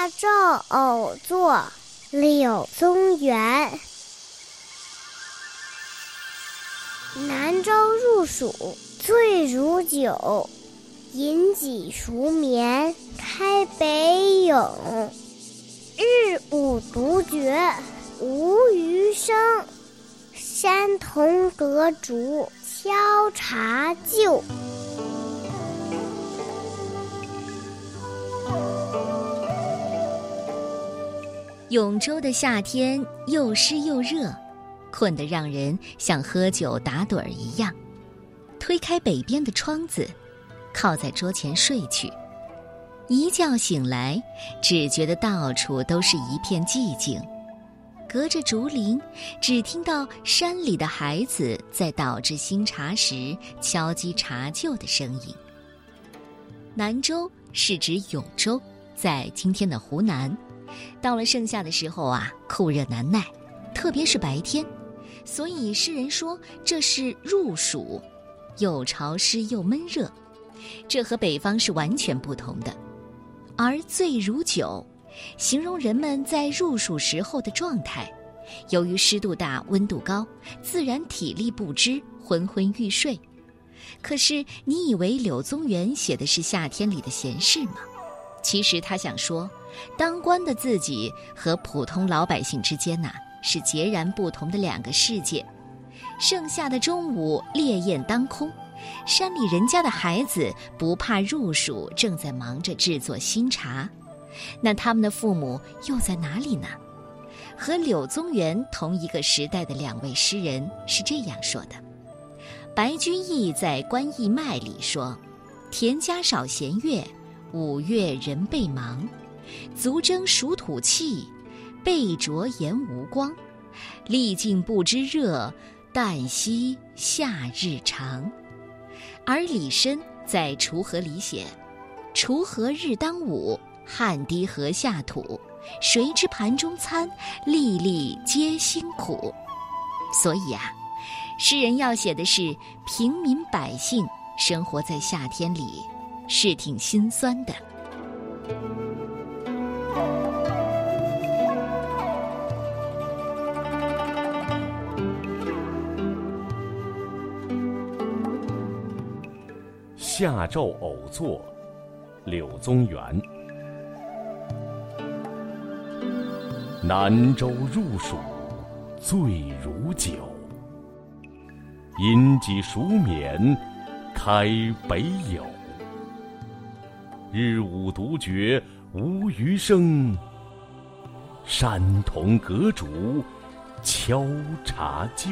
夏昼偶作柳宗元。南州入暑醉如酒，饮几熟眠开北影。日午独觉无余声，山童阁竹敲茶旧。永州的夏天又湿又热，困得让人像喝酒打盹儿一样。推开北边的窗子，靠在桌前睡去。一觉醒来，只觉得到处都是一片寂静。隔着竹林，只听到山里的孩子在捣制新茶时敲击茶臼的声音。南州是指永州，在今天的湖南。到了盛夏的时候啊，酷热难耐，特别是白天，所以诗人说这是入暑，又潮湿又闷热，这和北方是完全不同的。而醉如酒，形容人们在入暑时候的状态，由于湿度大、温度高，自然体力不支，昏昏欲睡。可是你以为柳宗元写的是夏天里的闲事吗？其实他想说。当官的自己和普通老百姓之间呐，是截然不同的两个世界。盛夏的中午，烈焰当空，山里人家的孩子不怕入暑，正在忙着制作新茶。那他们的父母又在哪里呢？和柳宗元同一个时代的两位诗人是这样说的：白居易在《观义卖》里说：“田家少闲月，五月人倍忙。”足蒸暑土气，背灼炎无光。历尽不知热，旦夕夏日长。而李绅在《锄禾》里写：“锄禾日当午，汗滴禾下土。谁知盘中餐，粒粒皆辛苦。”所以啊，诗人要写的是平民百姓生活在夏天里，是挺心酸的。夏昼偶作，柳宗元。南州入暑醉如酒，饮几熟眠开北牖。日午独觉无余声，山童阁竹敲茶旧。